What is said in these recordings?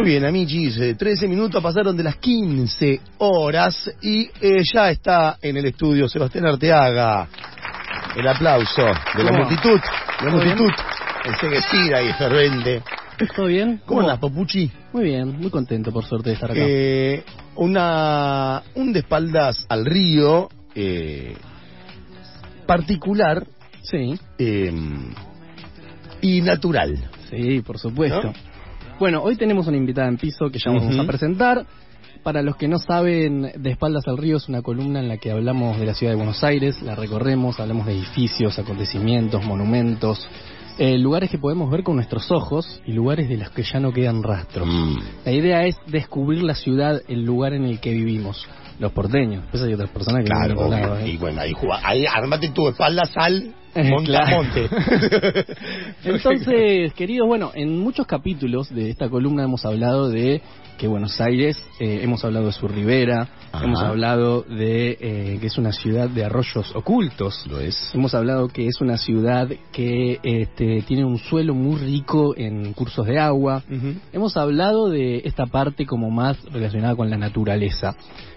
Muy bien, amigos, eh, 13 minutos pasaron de las 15 horas y eh, ya está en el estudio Sebastián Arteaga. El aplauso de la ¿Cómo? multitud, la multitud. Enseguecida y fervente. ¿Todo bien? ¿Cómo andas, Papuchi? Muy bien, muy contento por suerte de estar acá. Eh, una, un de espaldas al río eh, particular Sí, eh, y natural. sí, por supuesto. ¿No? Bueno, hoy tenemos una invitada en piso que ya vamos a presentar. Para los que no saben, De Espaldas al Río es una columna en la que hablamos de la ciudad de Buenos Aires, la recorremos, hablamos de edificios, acontecimientos, monumentos, eh, lugares que podemos ver con nuestros ojos y lugares de los que ya no quedan rastros. Mm. La idea es descubrir la ciudad, el lugar en el que vivimos, los porteños. Después hay otras personas que Claro, lado, obvio. ¿eh? y bueno, ahí, ahí armate tu espaldas al Eh, montamonte. Entonces, queridos, bueno, en muchos capítulos de esta columna hemos hablado de que Buenos Aires, eh, hemos hablado de su ribera, Ajá. hemos hablado de eh, que es una ciudad de arroyos ocultos. Lo es. Hemos hablado que es una ciudad que este, tiene un suelo muy rico en cursos de agua. Hemos hablado de esta parte como más relacionada con la naturaleza.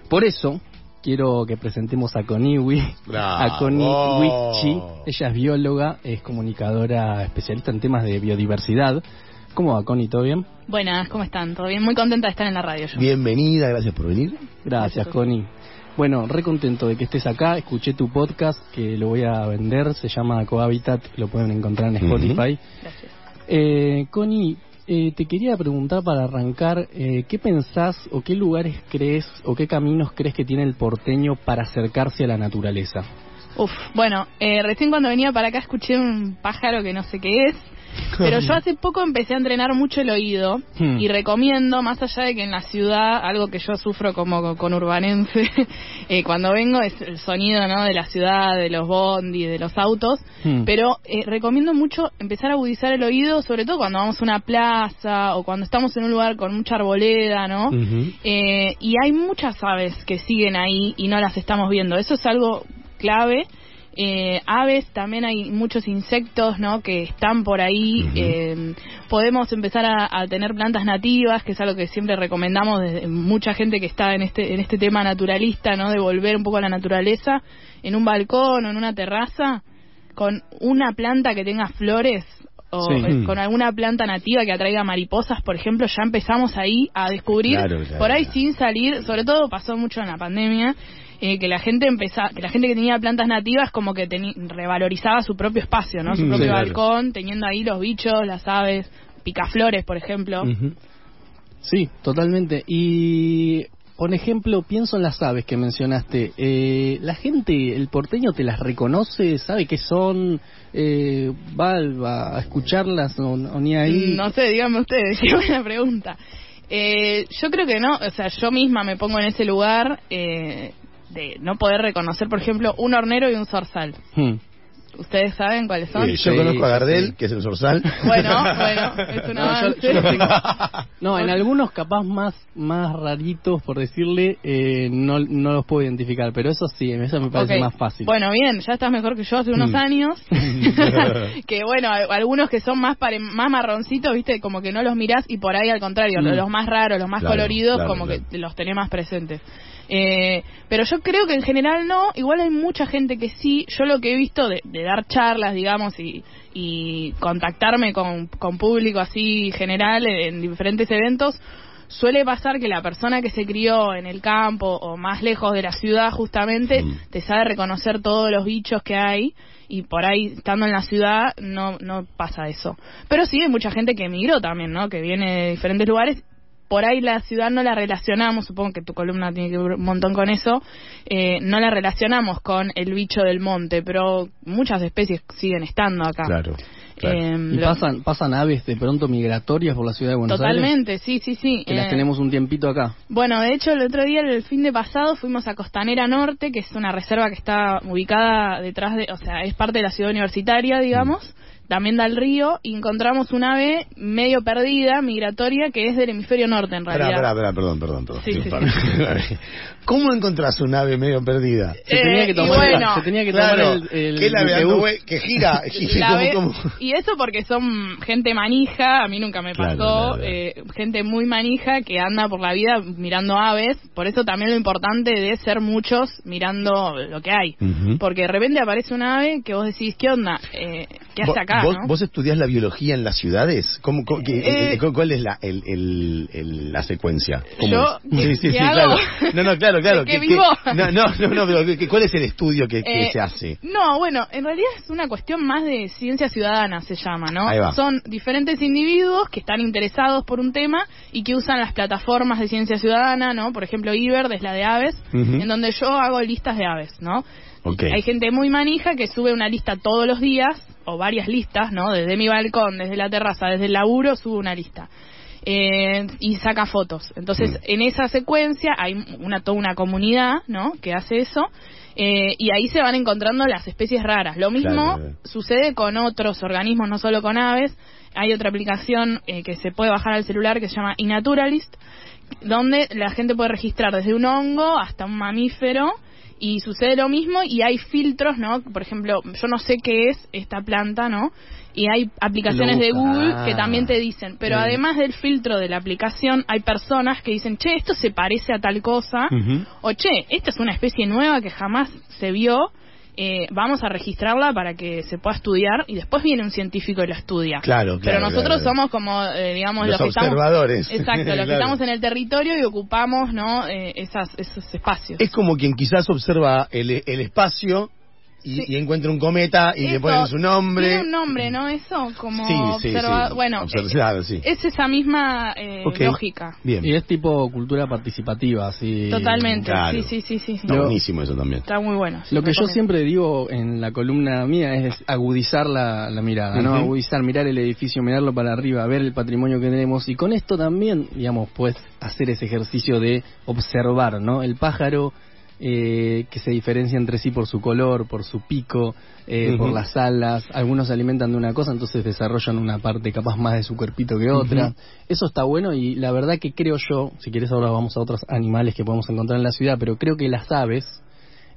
Por eso, quiero que presentemos a Coniwi, a Connie Bravo. Wichi. Ella es bióloga, es comunicadora especialista en temas de biodiversidad. ¿Cómo va, Connie? ¿Todo bien? Buenas, ¿cómo están? ¿Todo bien? Muy contenta de estar en la radio yo. Bienvenida, gracias por venir. Gracias, Connie. Bueno, re contento de que estés acá. Escuché tu podcast que lo voy a vender. Se llama Cohabitat. Lo pueden encontrar en. Spotify. Gracias. Eh, Connie, eh, te quería preguntar para arrancar, eh, ¿qué pensás o qué lugares crees o qué caminos crees que tiene el porteño para acercarse a la naturaleza? Uf, bueno, eh, recién cuando venía para acá escuché un pájaro que no sé qué es, pero yo hace poco empecé a entrenar mucho el oído Hmm. y recomiendo, más allá de que en la ciudad, algo que yo sufro como con urbanense, eh, cuando vengo es el sonido ¿no? de la ciudad, de los bondis, de los autos, Hmm. pero eh, recomiendo mucho empezar a agudizar el oído, sobre todo cuando vamos a una plaza o cuando estamos en un lugar con mucha arboleda, ¿no? Eh, y hay muchas aves que siguen ahí y no las estamos viendo. Eso es algo clave. Eh, aves, también hay muchos insectos ¿no? que están por ahí. Eh, podemos empezar a, a tener plantas nativas, que es algo que siempre recomendamos desde mucha gente que está en este, en este tema naturalista, ¿no? de volver un poco a la naturaleza, en un balcón o en una terraza, con una planta que tenga flores o Sí. eh, con alguna planta nativa que atraiga mariposas, por ejemplo, ya empezamos ahí a descubrir, Claro, claro. por ahí sin salir, sobre todo pasó mucho en la pandemia, eh, que la gente empezaba, que la gente que tenía plantas nativas como que revalorizaba su propio espacio, ¿no? Su Mm, propio sí, claro. balcón, teniendo ahí los bichos, las aves, picaflores, por ejemplo. Sí, totalmente. Y, por ejemplo, pienso en las aves que mencionaste. Eh, ¿La gente, el porteño, te las reconoce? ¿Sabe qué son? Eh, ¿Va, va a escucharlas o, o ni ahí? No sé, díganme ustedes, qué buena pregunta. Eh, yo creo que no, o sea, yo misma me pongo en ese lugar eh, de no poder reconocer, por ejemplo, un hornero y un zorzal. Hmm. ¿Ustedes saben cuáles son? Eh, yo Sí, conozco a Gardel, sí. que es el Sorsal. Bueno, bueno, es un No, yo- avance. yo los tengo- No, en algunos capaz más más raritos, por decirle, eh, no, no los puedo identificar, pero eso sí, eso me parece más fácil. Bueno, bien, ya estás mejor que yo hace unos Mm. años. que bueno, algunos que son más pare- más marroncitos, viste, como que no los mirás y por ahí al contrario, Mm. los más raros, los más Claro, coloridos, claro, como claro. que los tenés más presentes. Eh, pero yo creo que en general no, igual hay mucha gente que sí, yo lo que he visto de, de dar charlas, digamos, y, y contactarme con, con público así general en diferentes eventos, suele pasar que la persona que se crió en el campo o más lejos de la ciudad justamente Mm. te sabe reconocer todos los bichos que hay y por ahí estando en la ciudad no no pasa eso pero sí hay mucha gente que emigró también no que viene de diferentes lugares por ahí la ciudad no la relacionamos supongo que tu columna tiene que ver un montón con eso eh, no la relacionamos con el bicho del monte pero muchas especies siguen estando acá Claro. claro. Eh, ¿Y lo- pasan, pasan aves de pronto migratorias por la ciudad de Buenos Aires? totalmente sí sí sí Que las Eh, tenemos un tiempito acá. Bueno, de hecho, el otro día, el fin de pasado, fuimos a Costanera Norte, que es una reserva que está ubicada detrás de, o sea, es parte de la ciudad universitaria, digamos. También da al río, y encontramos un ave medio perdida, migratoria, que es del hemisferio norte en realidad. Espera, espera, perdón, perdón, perdón. Sí, sí, ¿Cómo encontrás un ave medio perdida? Se tenía Eh, que tomar, bueno, se tenía que Claro, tomar el, el que la ave el vue- que gira, gira La como- ve- como- Y eso porque son gente manija, a mí nunca me pasó, claro, claro. eh, gente muy manija que anda por la vida mirando aves, por eso también lo importante de ser muchos mirando lo que hay, porque de repente aparece un ave que vos decís, ¿qué onda? Eh, ¿Qué hace ¿Vos- acá? ¿Vos, no? vos estudiás la biología en las ciudades? ¿Cómo, cómo- qué- Eh, cu- ¿Cuál es la, el, el- el- la secuencia? ¿Cómo ¿Yo? es? ¿Qué- Sí, sí, qué sí, hago? claro. No, no, claro, claro. ¿De qué vivo? no, no, no, no, pero ¿qué- ¿cuál es el estudio que, que Eh, se hace? No, bueno, en realidad es una cuestión más de ciencia ciudadana, se llama, ¿no? Ahí va. Son diferentes individuos que están interesados por un tema y que usan las plataformas de ciencia ciudadana, ¿no? Por ejemplo, IBERD es la de aves, en donde yo hago listas de aves, ¿no? Ok. Hay gente muy manija que sube una lista todos los días, o varias listas, ¿no? Desde mi balcón, desde la terraza, desde el laburo, sube una lista. Eh, y saca fotos. Entonces, Mm. en esa secuencia hay una toda una comunidad, ¿no? Que hace eso. eh, y ahí se van encontrando las especies raras. Lo mismo claro. sucede con otros organismos, no solo con aves. Hay otra aplicación eh, que se puede bajar al celular que se llama iNaturalist, donde la gente puede registrar desde un hongo hasta un mamífero y sucede lo mismo y hay filtros, ¿no? Por ejemplo, yo no sé qué es esta planta, ¿no? Y hay aplicaciones de. Google que también te dicen, pero Bien. además del filtro de la aplicación, hay personas que dicen, che, esto se parece a tal cosa, o che, esta es una especie nueva que jamás se vio, eh, vamos a registrarla para que se pueda estudiar y después viene un científico y la estudia. Claro, claro, Pero nosotros claro. somos como, eh, digamos, Los los, que estamos... observadores. Exacto, los que estamos en el territorio y ocupamos, ¿no? Eh, esas, esos espacios. Es como quien quizás observa el, el espacio y, Sí. y encuentra un cometa y le ponen su nombre. Tiene un nombre, ¿no? Eso, como Sí, sí. Bueno, Observado, sí. es esa misma eh, lógica. Bien. Y es tipo cultura participativa, así. Totalmente. claro. Sí, sí, sí, buenísimo eso también. Está muy bueno. sí, Lo que yo siempre digo en la columna mía es agudizar la, la mirada, ¿no? Agudizar, mirar el edificio, mirarlo para arriba, ver el patrimonio que tenemos y con esto también, digamos, pues hacer ese ejercicio de observar, ¿no? El pájaro eh, que se diferencia entre sí por su color, por su pico, eh, por las alas. Algunos se alimentan de una cosa, entonces desarrollan una parte capaz más de su cuerpito que otra. Eso está bueno y la verdad que creo yo, si quieres ahora vamos a otros animales que podemos encontrar en la ciudad, pero creo que las aves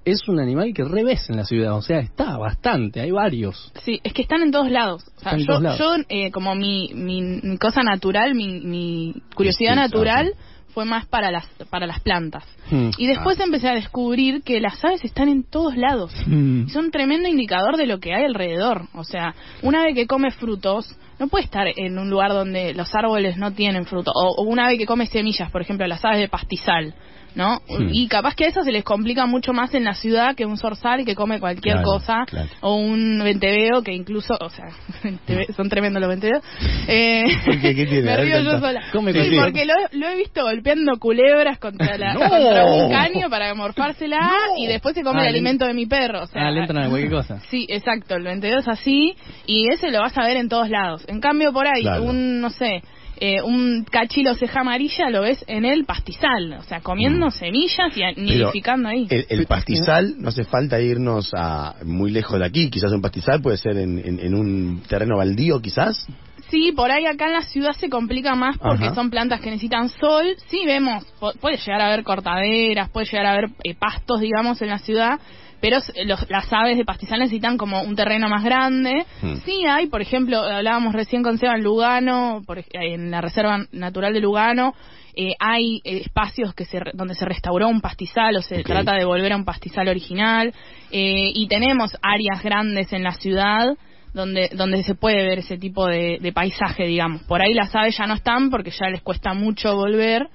es un animal que revés en la ciudad, o sea, está bastante, hay varios. Sí, es que están en todos lados. O sea, Están en yo, todos lados. yo, eh, como mi, mi, mi cosa natural, mi, mi curiosidad Sí, natural fue más para las, para las plantas. Hmm. Y después empecé a descubrir que las aves están en todos lados. Y son un tremendo indicador de lo que hay alrededor. O sea, una ave que come frutos no puede estar en un lugar donde los árboles no tienen fruto. O, o una ave que come semillas, por ejemplo, las aves de pastizal. ¿No? Hmm. Y capaz que a eso se les complica mucho más en la ciudad que un zorzal que come cualquier Claro, cosa. claro. O un venteveo que incluso, o sea, son tremendos los venteveos. Eh, ¿Por qué? ¿Qué tiene? Me río yo sola. Come Sí, cualquier- porque lo, lo he visto golpeando culebras contra, la, ¡No! contra un caño para morfársela ¡No! y después se come Ah, el le- alimento de mi perro. O sea, ah, le entran a cualquier cosa. Sí, exacto, el 22 es así y ese lo vas a ver en todos lados. En cambio, por ahí, Claro. un, no sé, eh, un cachilo ceja amarilla lo ves en el pastizal, o sea, comiendo Mm. semillas y nidificando ahí. El, el pastizal, no hace falta irnos a muy lejos de aquí. Quizás un pastizal puede ser en, en- en un terreno baldío, quizás. Sí, por ahí acá en la ciudad se complica más porque Ajá. son plantas que necesitan sol. Sí, vemos, puede llegar a haber cortaderas, puede llegar a haber eh, pastos, digamos, en la ciudad, pero los- las aves de pastizal necesitan como un terreno más grande. Hmm. Sí hay, por ejemplo, hablábamos recién con Seba en Lugano, por en la Reserva Natural de Lugano, eh, hay espacios que se, donde se restauró un pastizal o se trata de volver a un pastizal original. eh, y tenemos áreas grandes en la ciudad donde donde se puede ver ese tipo de, de paisaje, digamos. Por ahí las aves ya no están porque ya les cuesta mucho volver,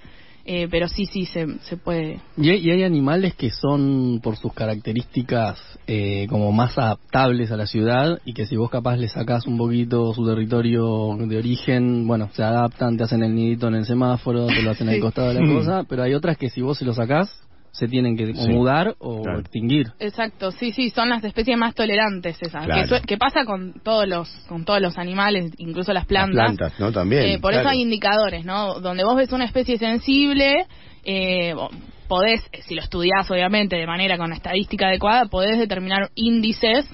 eh, pero sí, sí, se, se puede. Y hay, y hay animales que son, por sus características, eh, como más adaptables a la ciudad y que si vos capaz le sacás un poquito su territorio de origen, bueno, se adaptan, te hacen el nidito en el semáforo, te lo hacen al costado de la cosa, pero hay otras que si vos se lo sacás, se tienen que Sí. mudar o Claro. extinguir. Exacto, sí, sí, son las especies más tolerantes esas. Claro. Que, pasa con todos los con todos los animales, incluso las plantas. Las plantas, ¿no? También. Eh, por claro. eso hay indicadores, ¿no? Donde vos ves una especie sensible, eh, podés, si lo estudiás obviamente de manera con estadística adecuada, podés determinar índices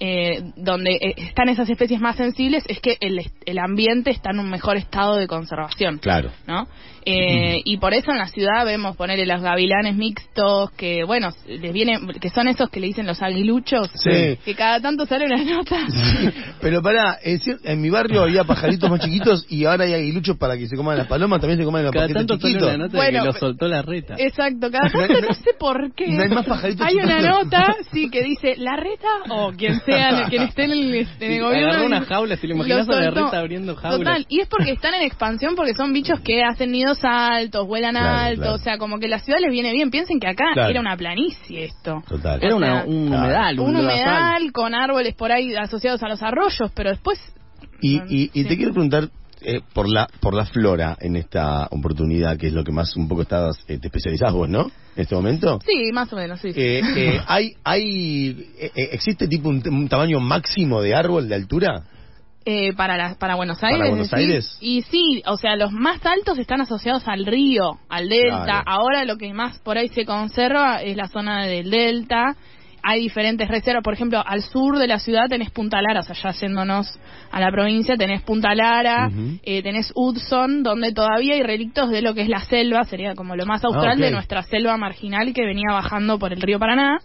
eh, donde eh, están esas especies más sensibles es que el, el ambiente está en un mejor estado de conservación. Claro. ¿no? Eh, y por eso en la ciudad vemos ponerle los gavilanes mixtos, que bueno, les viene, que son esos que le dicen los aguiluchos, Sí. que cada tanto sale una nota. Pero pará, es cier- en mi barrio había pajaritos más chiquitos y ahora hay aguiluchos para que se coman las palomas, también se coman los Cada tanto sale una nota Bueno, de que lo soltó la reta. Exacto, cada tanto no sé por qué. No hay más pajaritos Hay una nota, sí, que dice la reta o quien sea, quien esté en el, en el gobierno. agarró una jaula, ¿te lo imaginas a la soltó. reta abriendo jaulas? Total, y es porque están en expansión, porque son bichos que hacen nidos altos, vuelan Claro, alto, claro. o sea, como que la ciudad les viene bien. Piensen que acá Claro. era una planicie esto. Total. Era una, un claro. humedal, un, Un humedal con árboles por ahí asociados a los arroyos, pero después... Y, y, y Sí. te quiero preguntar eh, por la por la flora en esta oportunidad, que es lo que más un poco estás, eh, te especializás vos, ¿no? En este momento. Sí, más o menos, sí. Eh, eh, hay, hay, eh, eh, ¿Existe tipo un, un tamaño máximo de árbol de altura? Eh, para la, para Buenos ¿Para Aires. Buenos decís. Aires? Y sí, o sea, los más altos están asociados al río, al delta. Claro. Ahora lo que más por ahí se conserva es la zona del delta. Hay diferentes reservas, por ejemplo, al sur de la ciudad tenés Punta Lara, o sea, ya yéndonos a la provincia, tenés Punta Lara, Ujú. eh, tenés Hudson, donde todavía hay relictos de lo que es la selva, sería como lo más austral Ah, ok. de nuestra selva marginal que venía bajando por el río Paraná.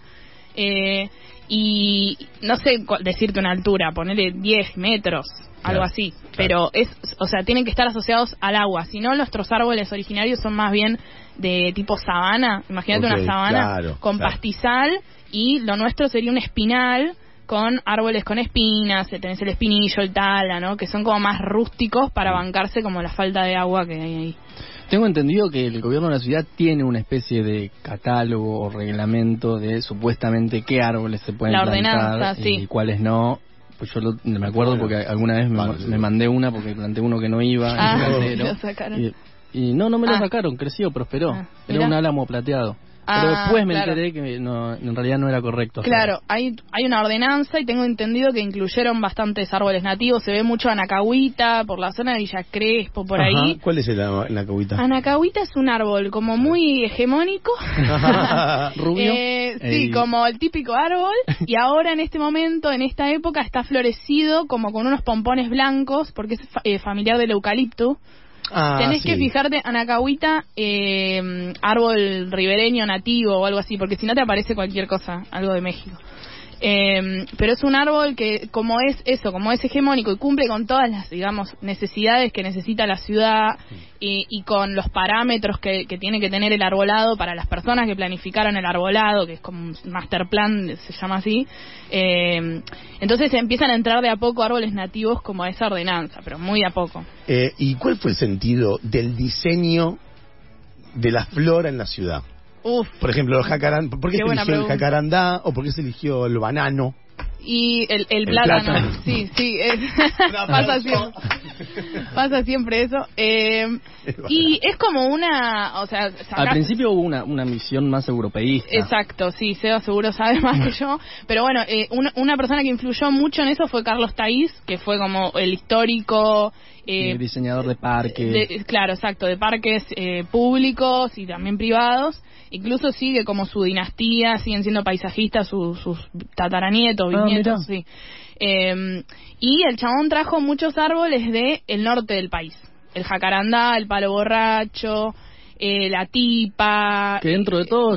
Eh, y no sé decirte una altura, ponerle 10 metros, algo Claro, así. claro. Pero es, o sea, tienen que estar asociados al agua. Si no, nuestros árboles originarios son más bien de tipo sabana. Imagínate una sabana claro, con pastizal y lo nuestro sería un espinal con árboles con espinas, eh, tenés el espinillo, el tala, ¿no? Que son como más rústicos para bancarse como la falta de agua que hay ahí. Tengo entendido que el gobierno de la ciudad tiene una especie de catálogo o reglamento de supuestamente qué árboles se pueden La plantar ordenanza, sí. y cuáles no. Pues yo lo- me acuerdo porque alguna vez me, mandé una porque planté uno que no iba. en Ah, lo sacaron. Y, y no, no me lo Ah. sacaron, creció, prosperó. Ah, era un álamo plateado. Ah, Pero después me claro. enteré que no, en realidad no era correcto. Claro, hay, hay una ordenanza y tengo entendido que incluyeron bastantes árboles nativos. Se ve mucho anacahuita por la zona de Villa Crespo, por Ajá. ahí. ¿Cuál es la, la cubita? Anacahuita es un árbol como muy hegemónico. Rubio. Eh, sí, como el típico árbol. Y ahora en este momento, en esta época, está florecido como con unos pompones blancos porque es fa- eh, familiar del eucalipto. Ah, Tenés sí. que fijarte, anacahuita, eh, árbol ribereño nativo o algo así, porque si no te aparece cualquier cosa, algo de México. Eh, pero es un árbol que, como es eso, como es hegemónico y cumple con todas las, digamos, necesidades que necesita la ciudad y, con los parámetros que, que tiene que tener el arbolado para las personas que planificaron el arbolado, que es como un master plan, se llama así. Eh, entonces empiezan a entrar de a poco árboles nativos como a esa ordenanza, pero muy de a poco. Eh, ¿Y cuál fue el sentido del diseño de la flora en la ciudad? Uf, Por ejemplo, el jacarandá, ¿por qué, Qué se eligió el jacarandá o por qué se eligió el banano? Y el, el, El plátano. plátano. Sí, sí. es- pasa, siempre, pasa siempre eso. Eh, y es como una. O sea, Al principio hubo una, una misión más europeísta. Exacto, sí, Seba seguro sabe más que yo. Pero bueno, eh, una, una persona que influyó mucho en eso fue Carlos Taís, que fue como el histórico. eh, Eh, diseñador de parques. de- claro, exacto, de parques eh, públicos y también privados. Incluso sigue como su dinastía, siguen siendo paisajistas su- sus tataranietos, Ah, bisnietos, sí. Eh, y el chabón trajo muchos árboles de el norte del país. El jacarandá, el palo borracho, eh, la tipa. que dentro de todo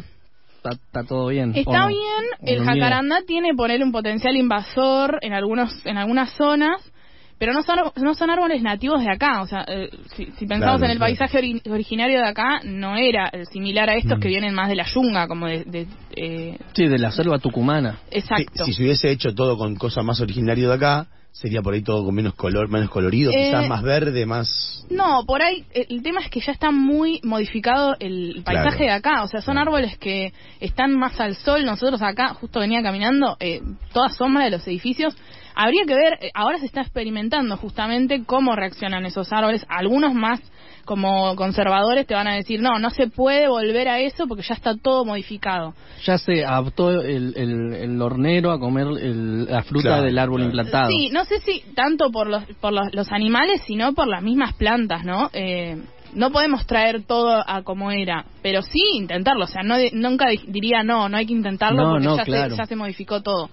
está, está todo bien. ¿o Está no? bien, ¿O el jacarandá tiene poner un potencial invasor en algunos en algunas zonas, pero no son no son árboles nativos de acá, o sea, eh, si, si pensamos Claro, en el claro. paisaje ori- originario de acá, no era eh, similar a estos Mm. que vienen más de la yunga, como de, de, eh, Sí, de la selva tucumana. exacto. Si, si se hubiese hecho todo con cosas más originarias de acá, sería por ahí todo con menos color, menos colorido, Eh, quizás más verde, más... No, por ahí eh, el tema es que ya está muy modificado el paisaje Claro. de acá. O sea, son Claro. árboles que están más al sol. Nosotros acá, justo venía caminando, eh, toda sombra de los edificios. Habría que ver, eh, ahora se está experimentando justamente cómo reaccionan esos árboles. Algunos más como conservadores te van a decir, no, no se puede volver a eso porque ya está todo modificado. Ya se adaptó el, el, el hornero a comer el- la fruta Claro, del árbol claro. implantado. Sí, no sé si tanto por los, por los, los animales, sino por las mismas plantas, ¿no? Eh, no podemos traer todo a como era, pero sí intentarlo. O sea, no nunca di- diría no, no hay que intentarlo No, porque no, ya, claro. se, ya se modificó todo.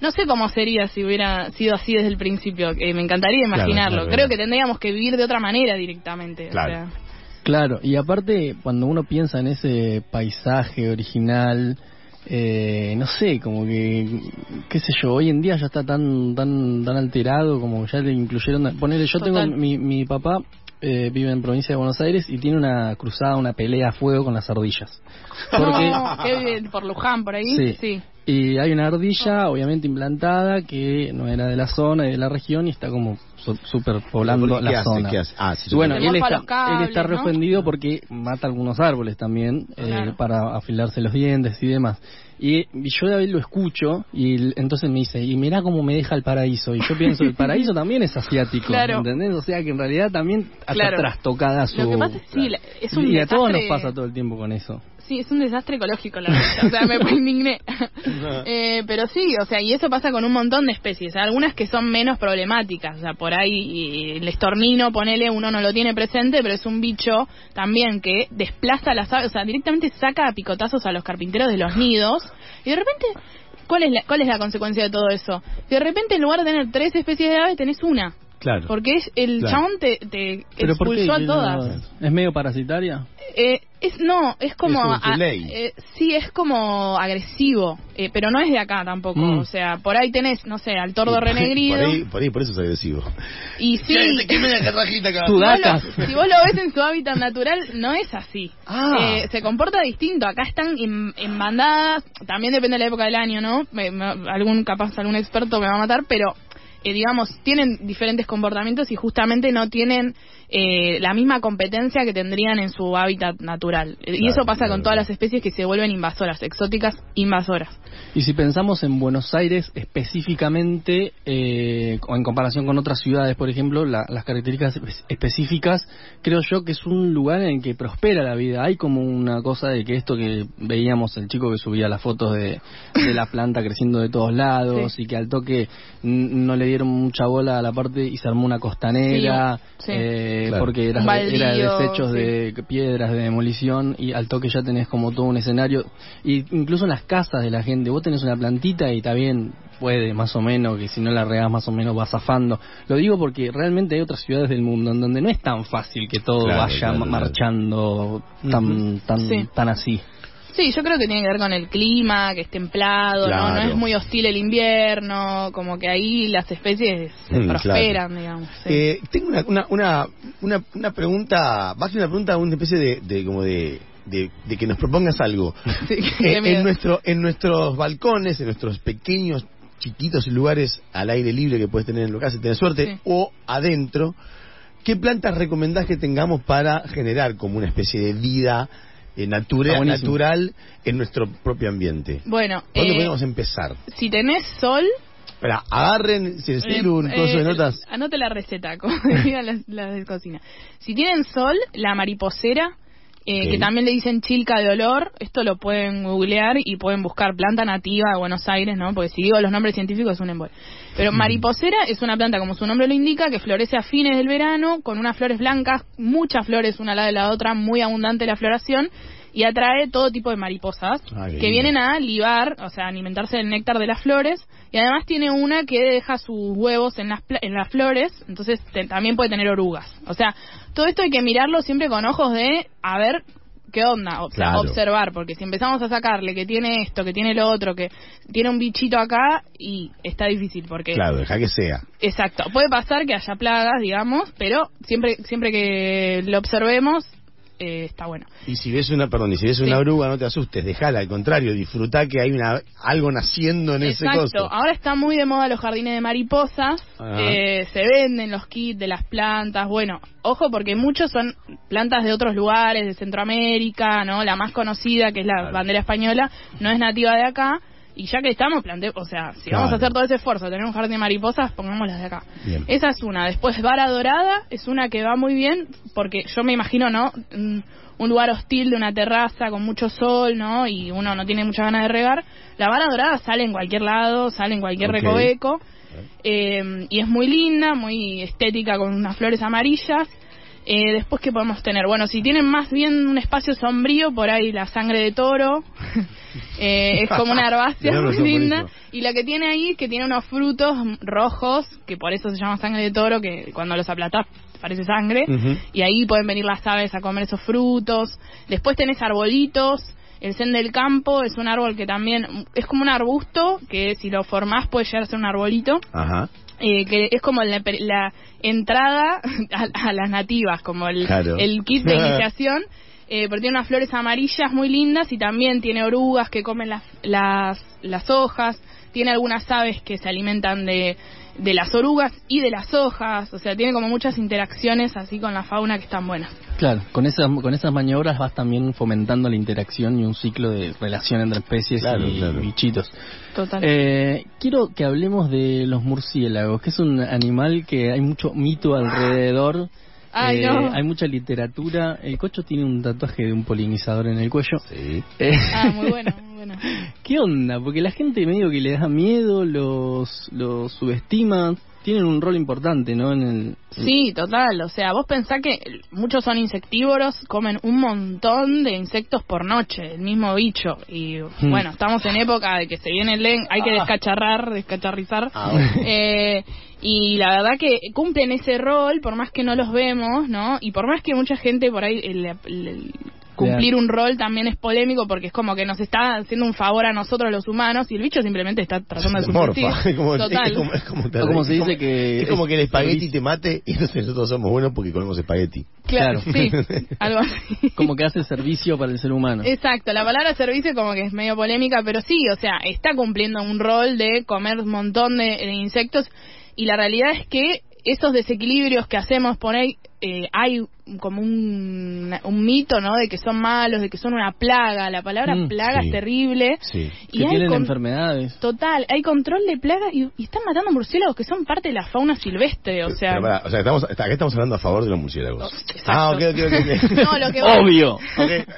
No sé cómo sería si hubiera sido así desde el principio. eh, me encantaría imaginarlo. claro, Creo que tendríamos que vivir de otra manera directamente. o Claro. sea. Claro, y aparte, cuando uno piensa en ese paisaje original, eh, no sé, como que, qué sé yo, hoy en día ya está tan tan tan alterado, como ya le incluyeron, ponerle, yo Total. tengo, mi, mi papá eh, vive en provincia de Buenos Aires y tiene una cruzada, una pelea a fuego con las ardillas. Porque, No, que vive por Luján, por ahí. Sí. sí. Y hay una ardilla, obviamente implantada, que no era de la zona y de la región y está como superpoblando ¿Qué la hace? zona. ¿Qué hace? Ah, sí, Y bueno, él está, cables, él está ¿no? reofendido porque mata algunos árboles también eh, para afilarse los dientes y demás. Y, y yo él lo escucho y él- entonces me dice, y mirá cómo me deja el paraíso. Y yo pienso, el paraíso también es asiático, Claro. ¿entendés? O sea que en realidad también hasta Claro. trastocada su... Lo que pasa es sí, la- es un y a todos nos pasa todo el tiempo con eso. Sí, es un desastre ecológico la verdad. O sea, me indigné. Eh, pero sí, o sea, y eso pasa con un montón de especies. Algunas que son menos problemáticas. O sea, por ahí y el estornino, ponele, uno no lo tiene presente, pero es un bicho también que desplaza las aves. O sea, directamente saca a picotazos a los carpinteros de los nidos. Y de repente, ¿cuál es la, cuál es la consecuencia de todo eso? De repente en lugar de tener tres especies de aves, tenés una. Claro. Porque es, el Claro. chabón te, te expulsó a todas. ¿Es medio parasitaria? Eh, es no, es como Es un a- ley. eh, sí, es como agresivo, eh, pero no es de acá tampoco, Mm. o sea, por ahí tenés, no sé, al tordo ahí- renegrido Por ahí, por ahí, por eso es agresivo. y sí, si vos, lo, si vos lo ves en su hábitat natural, no es así. Ah. Eh, se comporta distinto. Acá están en, en bandadas. También depende de la época del año, ¿no? Me- me- algún capaz algún experto me va a matar, pero eh, digamos tienen diferentes comportamientos y justamente no tienen eh, la misma competencia que tendrían en su hábitat natural. Y eso pasa claro, con todas las especies que se vuelven invasoras, exóticas invasoras. Y si pensamos en Buenos Aires específicamente, eh, o en comparación con otras ciudades, por ejemplo, la- las características espe- específicas, creo yo que es un lugar en el que prospera la vida. Hay como una cosa de que esto que veíamos, el chico que subía las fotos de, de la planta creciendo de todos lados Sí. y que al toque no le dieron mucha bola a la parte y se armó una costanera, Sí, sí. eh, Claro. porque era, baldío, era desechos sí. de piedras de demolición y al toque ya tenés como todo un escenario y incluso en las casas de la gente vos tenés una plantita y está bien puede más o menos que si no la regas más o menos va zafando lo digo porque realmente hay otras ciudades del mundo en donde no es tan fácil que todo Claro, vaya claro, ma- claro. marchando tan tan Sí. tan así Sí, yo creo que tiene que ver con el clima, que es templado, ¿no? No es muy hostil el invierno, como que ahí las especies se Mm, prosperan, digamos. sí. Eh, tengo una, una, una, una, una pregunta, más que una pregunta, una especie de, de como de, de, de que nos propongas algo. Sí, Eh, en, nuestro, en nuestros balcones, en nuestros pequeños, chiquitos lugares al aire libre que puedes tener en tu casa, si tenés suerte, Sí. o adentro, ¿qué plantas recomendás que tengamos para generar como una especie de vida eh, natura, natural en nuestro propio ambiente? Bueno, ¿Por dónde eh, podemos empezar? si tenés sol, Espera, agarren, si les Eh, un coso de eh, notas. Anote la receta, como dirían las, las de cocina. Si tienen sol, la mariposera, eh, que también le dicen chilca de olor, esto lo pueden googlear y pueden buscar planta nativa de Buenos Aires, ¿no? Porque si digo los nombres científicos es un embol. Pero mariposera es una planta, como su nombre lo indica, que florece a fines del verano, con unas flores blancas, muchas flores una al lado de la otra, muy abundante la floración, y atrae todo tipo de mariposas Ah, que vienen a libar, o sea, alimentarse del néctar de las flores, y además tiene una que deja sus huevos en las, en las flores, entonces te- también puede tener orugas. O sea, todo esto hay que mirarlo siempre con ojos de, a ver, qué onda, o sea, Claro. observar, porque si empezamos a sacarle que tiene esto, que tiene lo otro, que tiene un bichito acá, y está difícil, porque... Claro, deja que sea. Exacto, puede pasar que haya plagas, digamos, pero siempre, siempre que lo observemos, eh, está bueno. Y si ves una, perdón, y si ves Sí. una oruga, no te asustes, dejala, al contrario, disfruta que hay una, algo naciendo en ese Exacto. coso. Ahora está muy de moda los jardines de mariposas. Eh, se venden los kits de las plantas. Bueno, ojo porque muchos son plantas de otros lugares, de Centroamérica, ¿no? La más conocida, que es la Claro. bandera española, no es nativa de acá. Y ya que estamos, plante o sea, si vamos a hacer todo ese esfuerzo, tener un jardín de mariposas, pongámoslas de acá. Bien. Esa es una. Después, vara dorada es una que va muy bien, porque yo me imagino, ¿no? Un, lugar hostil de una terraza con mucho sol, ¿no? Y uno no tiene muchas ganas de regar. La vara dorada sale en cualquier lado, sale en cualquier Ok. recoveco. eh, y es muy linda, muy estética, con unas flores amarillas. Eh, después, ¿qué podemos tener? Bueno, si tienen más bien un espacio sombrío, por ahí la sangre de toro. eh, es como una herbácea muy linda. Y la que tiene ahí es que tiene unos frutos rojos, que por eso se llama sangre de toro, que cuando los aplatás parece sangre. Y ahí pueden venir las aves a comer esos frutos. Después tenés arbolitos. El zen del campo es un árbol que también es como un arbusto que si lo formás puede llegar a ser un arbolito Ajá. Eh, que es como la, la entrada a, a las nativas, como el, Claro. el kit de iniciación. Eh, porque tiene unas flores amarillas muy lindas y también tiene orugas que comen las, las, las hojas. Tiene algunas aves que se alimentan de, de las orugas y de las hojas. O sea, tiene como muchas interacciones así con la fauna que están buenas. Claro, con esas, con esas maniobras vas también fomentando la interacción y un ciclo de relación entre especies Claro, y claro. bichitos. Total. Eh, quiero que hablemos de los murciélagos, que es un animal que hay mucho mito alrededor. Ay, Eh, no. Hay mucha literatura. El cocho tiene un tatuaje de un polinizador en el cuello. Sí. Eh, Ah, muy bueno, bueno. ¿Qué onda? Porque la gente medio que le da miedo, los, los subestima. Tienen un rol importante, ¿no? En el, Sí, total. O sea, vos pensás que muchos son insectívoros, comen un montón de insectos por noche, el mismo bicho. Y Hmm. bueno, estamos en época de que se viene el len, hay que descacharrar, descacharrizar. Ah, bueno. Eh, y la verdad que cumplen ese rol, por más que no los vemos, ¿no? Y por más que mucha gente por ahí el- el- cumplir un rol también es polémico porque es como que nos está haciendo un favor a nosotros los humanos y el bicho simplemente está tratando de subsistir. Es como, Total. es como, es como te- O como se es dice que Es como que el espagueti te mate y entonces nosotros somos buenos porque comemos espagueti. Claro, Claro. sí, algo así. como que hace servicio para el ser humano. Exacto, la palabra servicio como que es medio polémica, pero sí, o sea, está cumpliendo un rol de comer un montón de, de insectos y la realidad es que esos desequilibrios que hacemos por ahí, eh, hay como un, un mito, ¿no? De que son malos, de que son una plaga. La palabra Mm, plaga sí. es terrible. Sí. Y que hay tienen con- enfermedades. Total, hay control de plaga y, y están matando murciélagos que son parte de la fauna silvestre, o sea... Pero o sea, estamos, acá estamos hablando a favor de los murciélagos. Exacto. Ah, ok, ok, ok. ok. No, lo que voy- Obvio.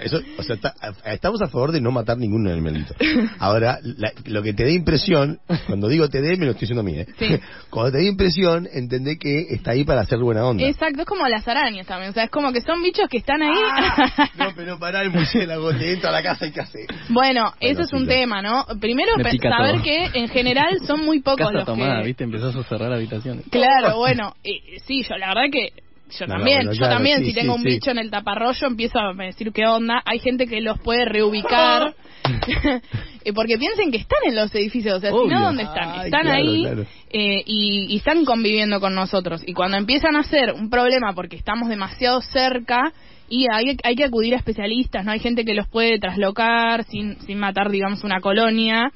Eso, o sea, está- estamos a favor de no matar ningún animalito. Ahora, la- lo que te dé impresión, cuando digo te dé, me lo estoy diciendo a mí, ¿eh? Sí. Cuando te dé impresión, entendé que está ahí para hacer buena onda. Exacto, es como las arañas también, o sea, es como que son bichos que están ahí... Ah, no, pero pará el murciélago, te entra a la casa y qué hace. Bueno, ese Bueno, es un claro. tema, ¿no? Primero, saber todo. que en general son muy pocos Casa los tomada, que... ¿viste? Empezás a cerrar habitaciones. Claro, bueno, eh, sí, yo la verdad que yo No, no, también, bueno, yo claro, también, sí, si sí, tengo un sí. bicho en el taparrollo, empiezo a decir qué onda. Hay gente que los puede reubicar, eh, porque piensen que están en los edificios, o sea, si Obvio. no, ¿dónde están? Ay, están claro, ahí claro. eh, y, y están conviviendo con nosotros. Y cuando empiezan a ser un problema porque estamos demasiado cerca, y hay, hay que acudir a especialistas, ¿no? Hay gente que los puede traslocar sin, sin matar, digamos, una colonia.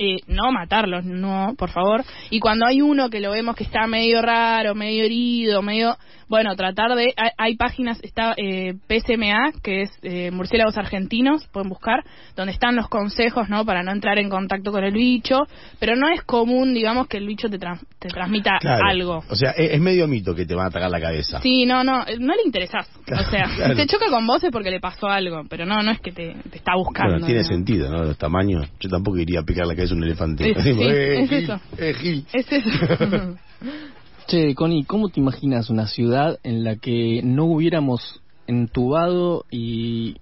Eh, no matarlos, no, por favor. Y cuando hay uno que lo vemos que está medio raro, medio herido, medio... Bueno, tratar de... Hay, hay páginas, está eh, PSMA, que es eh, Murciélagos Argentinos, pueden buscar, donde están los consejos, ¿no? Para no entrar en contacto con el bicho. Pero no es común, digamos, que el bicho te, te transmita Claro. algo. O sea, es, es medio mito que te van a atacar la cabeza. Sí, no, no, no le interesás. Claro, o sea, claro. te choca con vos es porque le pasó algo, pero no, no es que te, te está buscando. Bueno, tiene ¿no? sentido, ¿no? Los tamaños. Yo tampoco iría a picar la cabeza a un elefante. Sí, Así, sí, eh, es Gil, eso. eh. Es eso. Che, Connie, ¿cómo te imaginas una ciudad en la que no hubiéramos entubado y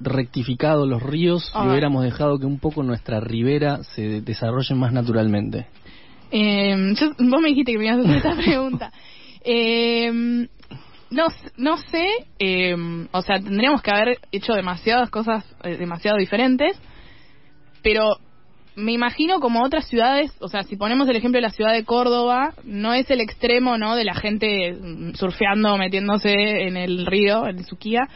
rectificado los ríos y Ay. hubiéramos dejado que un poco nuestra ribera se desarrolle más naturalmente? Eh, yo- vos me dijiste que me ibas a hacer esta pregunta. Eh, no, no sé, eh, o sea, tendríamos que haber hecho demasiadas cosas eh, demasiado diferentes, pero me imagino como otras ciudades, o sea, si ponemos el ejemplo de la ciudad de Córdoba, no es el extremo, ¿no? De la gente mm, surfeando, metiéndose en el río, en Suquía,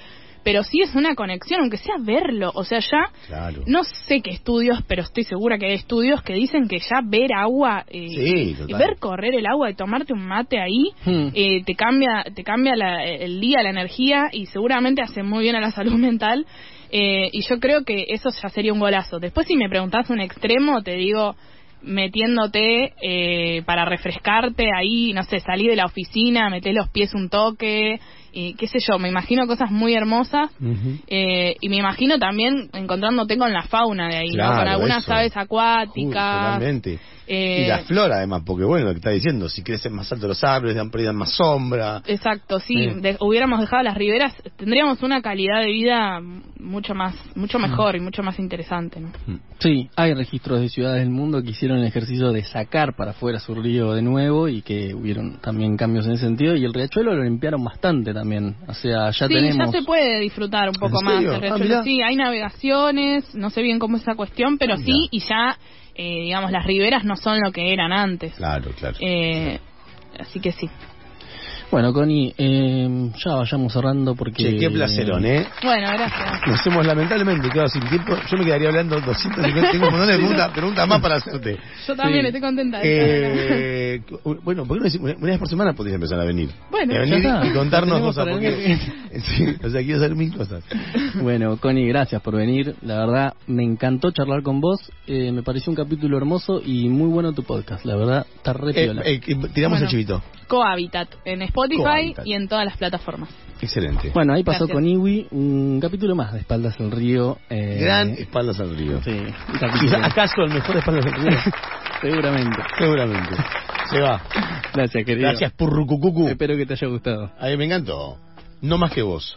pero sí es una conexión, aunque sea verlo, o sea, ya Claro. no sé qué estudios, pero estoy segura que hay estudios que dicen que ya ver agua, eh, Sí, y ver correr el agua y tomarte un mate ahí, Hmm. eh, te cambia, te cambia la- el día, la energía y seguramente hace muy bien a la salud mental. Eh, y yo creo que eso ya sería un golazo. Después, si me preguntás un extremo, te digo metiéndote eh, para refrescarte ahí, no sé, salí de la oficina, metés los pies un toque y qué sé yo, me imagino cosas muy hermosas eh, y me imagino también encontrándote con la fauna de ahí, ¿no? Claro, con algunas eso. aves acuáticas. eh, Y la flora, además, porque bueno, lo que está diciendo, si crecen más altos los árboles, dan pérdida más sombra. Exacto, sí, de- hubiéramos dejado las riberas, tendríamos una calidad de vida mucho más, mucho mejor y mucho más interesante, ¿no? Sí, hay registros de ciudades del mundo que hicieron el ejercicio de sacar para afuera su río de nuevo y que hubieron también cambios en ese sentido y el riachuelo lo limpiaron bastante también. O sea, ya sí, tenemos... ya se puede disfrutar un poco ¿En más. el Ah, sí, hay navegaciones, no sé bien cómo es esa cuestión, pero sí, Mirá. y ya, eh, digamos, las riberas no son lo que eran antes. Claro, claro. Eh, así que sí. Bueno, Connie, eh, ya vayamos cerrando porque... Che, qué placerón, ¿eh? Bueno, gracias. Nos hemos lamentablemente quedado sin tiempo. Yo me quedaría hablando 250, tengo un montón de preguntas, preguntas más para hacerte. Yo también Sí. estoy contenta. Eh, bueno, ¿por qué no una vez por semana podés empezar a venir? Bueno, Y a ya venir está. y contarnos cosas, porque... Sí, o sea, quiero saber mil cosas. Bueno, Connie, gracias por venir. La verdad, me encantó charlar con vos. Eh, me pareció un capítulo hermoso y muy bueno tu podcast. La verdad, está re Eh, piola. eh, tiramos Bueno. el chivito. Cohabitat en Spotify y en todas las plataformas. Excelente. Bueno, ahí pasó Gracias. con Iwi un capítulo más de Espaldas al Río. eh, Gran espaldas al río. Sí, capítulo. ¿Acaso el mejor espaldas al río? Seguramente. Seguramente. Se va. Gracias, querido. Gracias, Purrucucucu. Espero que te haya gustado. A mí me encantó. No más que vos.